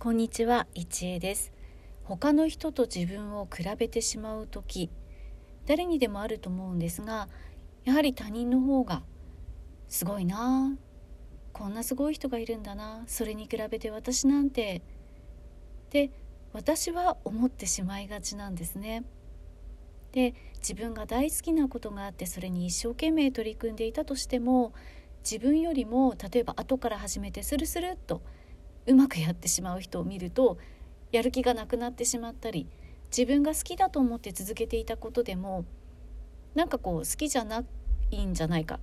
こんにちは、一恵です他の人と自分を比べてしまう時誰にでもあると思うんですがやはり他人の方がすごいなこんなすごい人がいるんだなそれに比べて私なんてで私は思ってしまいがちなんですね。で自分が大好きなことがあってそれに一生懸命取り組んでいたとしても自分よりも例えば後から始めてスルスルっとうまくやってしまう人を見るとやる気がなくなってしまったり自分が好きだと思って続けていたことでもなんかこう好きじゃないんじゃないか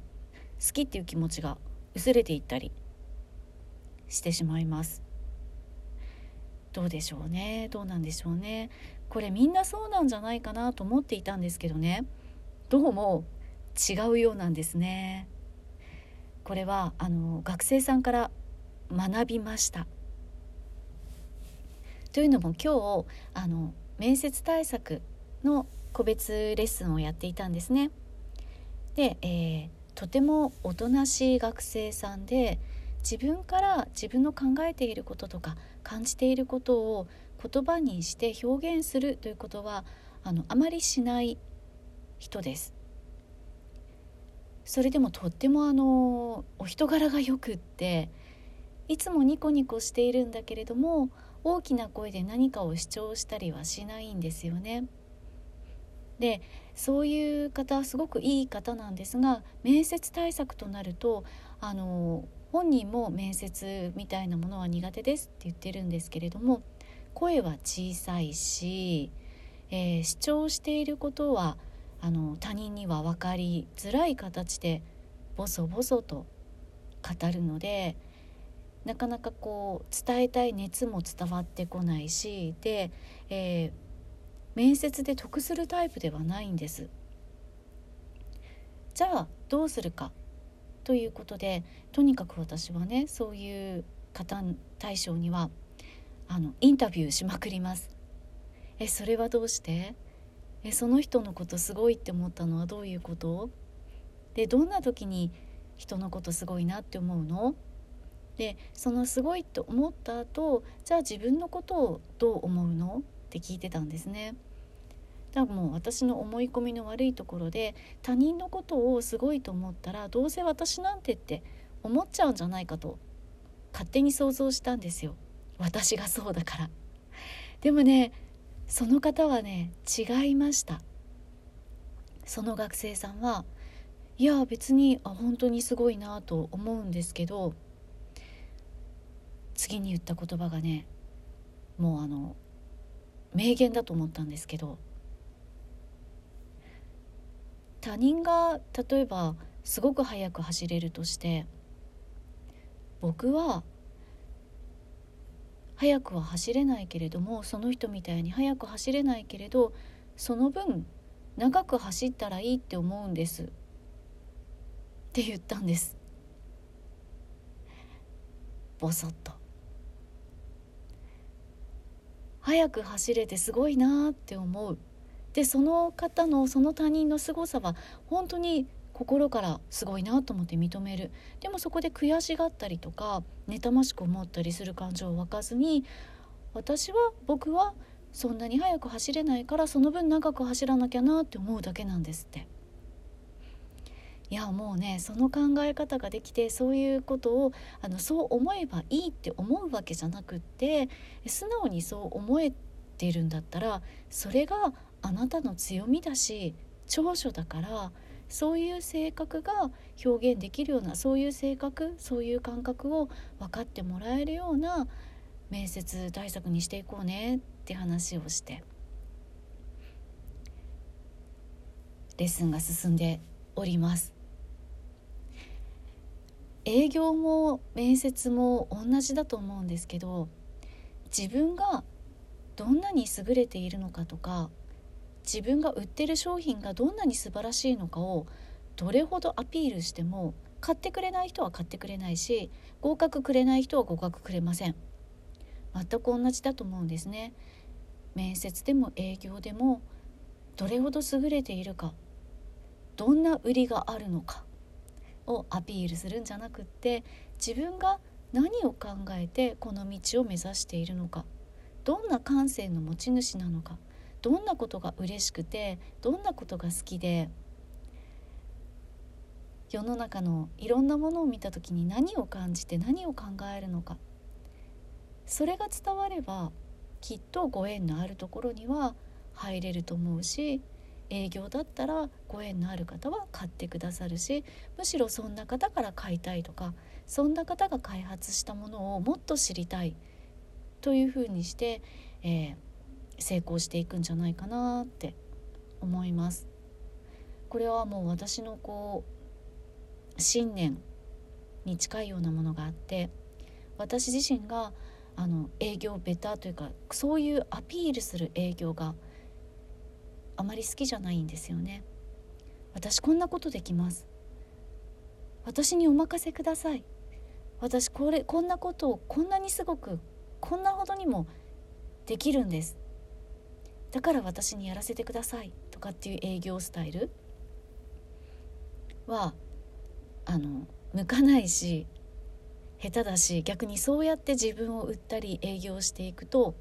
好きっていう気持ちが薄れていったりしてしまいます。どうでしょうね？どうなんでしょうね？これみんなそうなんじゃないかなと思っていたんですけどね。どうも違うようなんですね。これはあの学生さんから学びました。というのも今日あの面接対策の個別レッスンをやっていたんですね。で、えー、とてもおとなしい学生さんで自分から自分の考えていることとか感じていることを言葉にして表現するということはあのあまりしない人です。それでもとってもあのお人柄がよくっていつもニコニコしているんだけれども大きな声で何かを主張したりはしないんですよね。でそういう方すごくいい方なんですが面接対策となるとあの本人も面接みたいなものは苦手ですって言ってるんですけれども声は小さいし、えー、主張していることはあの他人には分かりづらい形でボソボソと語るのでなかなかこう伝えたい熱も伝わってこないしで、えー、面接で得するタイプではないんです。じゃあどうするか？ということでとにかく私はねそういう方対象にはあのインタビューしまくります。えそれはどうして？えその人のことすごいって思ったのはどういうこと？でどんな時に人のことすごいなって思うの？でそのすごいと思った後じゃあ自分のことをどう思うの？って聞いてたんですね。だからもう私の思い込みの悪いところで他人のことをすごいと思ったらどうせ私なんてって思っちゃうんじゃないかと勝手に想像したんですよ。私がそうだから。でもねその方はね違いました。その学生さんはいや別にあ本当にすごいなと思うんですけど次に言った言葉がねもうあの名言だと思ったんですけど他人が例えばすごく速く走れるとして僕は速くは走れないけれどもその人みたいに速く走れないけれどその分長く走ったらいいって思うんです。って言ったんです。ボソッと。速く走れてすごいなって思う。でその方のその他人の凄さは本当に心からすごいなと思って認める。でもそこで悔しがったりとか妬ましく思ったりする感情を沸かずに私は僕はそんなに速く走れないからその分長く走らなきゃなって思うだけなんですって。いやもうねその考え方ができてそういうことをあのそう思えばいいって思うわけじゃなくって素直にそう思えてるんだったらそれがあなたの強みだし長所だからそういう性格が表現できるようなそういう性格そういう感覚を分かってもらえるような面接対策にしていこうねって話をしてレッスンが進んでおります。営業も面接も同じだと思うんですけど自分がどんなに優れているのかとか自分が売ってる商品がどんなに素晴らしいのかをどれほどアピールしても買ってくれない人は買ってくれないし合格くれない人は合格くれません。全く同じだと思うんですね。面接でも営業でもどれほど優れているかどんな売りがあるのかをアピールするんじゃなくって自分が何を考えてこの道を目指しているのかどんな感性の持ち主なのかどんなことが嬉しくてどんなことが好きで世の中のいろんなものを見た時に何を感じて何を考えるのかそれが伝わればきっとご縁のあるところには入れると思うし営業だったらご縁のある方は買ってくださるしむしろそんな方から買いたいとかそんな方が開発したものをもっと知りたいというふうにして、えー、成功していくんじゃないかなって思います。これはもう私のこう信念に近いようなものがあって私自身があの営業ベターというかそういうアピールする営業があまり好きじゃないんですよね。私こんなことできます。私にお任せください。私これこんなことをこんなにすごくこんなほどにもできるんです。だから私にやらせてください。とかっていう営業スタイル？はあの向かないし下手だし逆にそうやって自分を売ったり営業していくと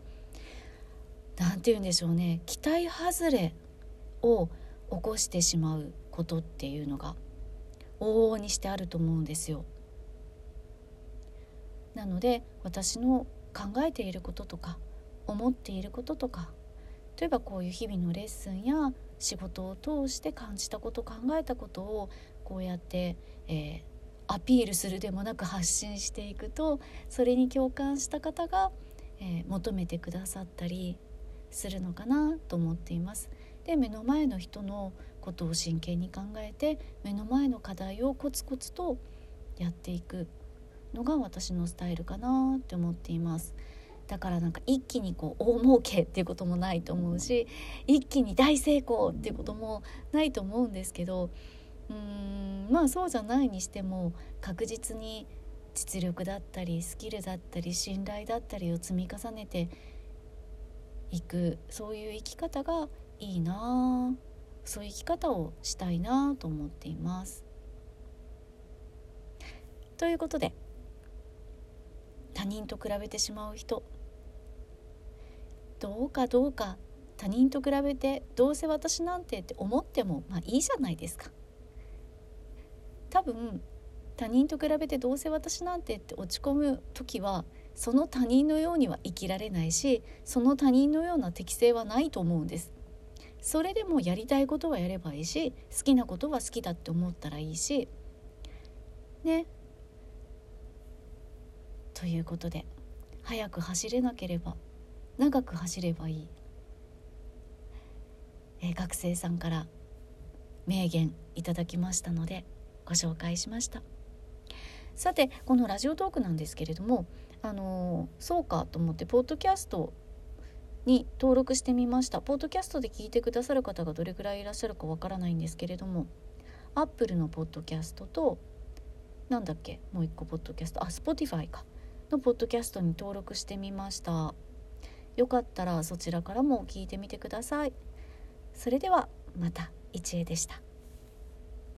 何て言うんでしょうね。期待外れ。を起こしてしまうことっていうのが往々にしてあると思うんですよ。なので私の考えていることとか思っていることとか例えばこういう日々のレッスンや仕事を通して感じたこと考えたことをこうやって、えー、アピールするでもなく発信していくとそれに共感した方が、えー、求めてくださったりするのかなと思っています。で目の前の人のことを真剣に考えて目の前の課題をコツコツとやっていく。のが私のスタイルかなって思っています。だからなんか一気にこう大儲けっていうこともないと思うし一気に大成功っていうこともないと思うんですけどうーんまあそうじゃないにしても確実に実力だったりスキルだったり信頼だったりを積み重ねていくそういう生き方がいいなそういう生き方をしたいなと思っています。ということで他人と比べてしまう人どうかどうか他人と比べてどうせ私なんてって思ってもまあいいじゃないですか。多分他人と比べてどうせ私なんてって落ち込む時はその他人のようには生きられないしその他人のような適性はないと思うんですそれでもやりたいことはやればいいし好きなことは好きだって思ったらいいしね。ということで早く走れなければ長く走ればいい、えー、学生さんから名言いただきましたのでご紹介しました。さてこのラジオトークなんですけれどもあのー、そうかと思ってポッドキャストに登録してみました。ポッドキャストで聞いてくださる方がどれくらいいらっしゃるかわからないんですけれどもアップルのポッドキャストとなんだっけもう一個ポッドキャスト。あ Spotify か。のポッドキャストに登録してみました。よかったらそちらからも聞いてみてください。それではまた。一恵でした。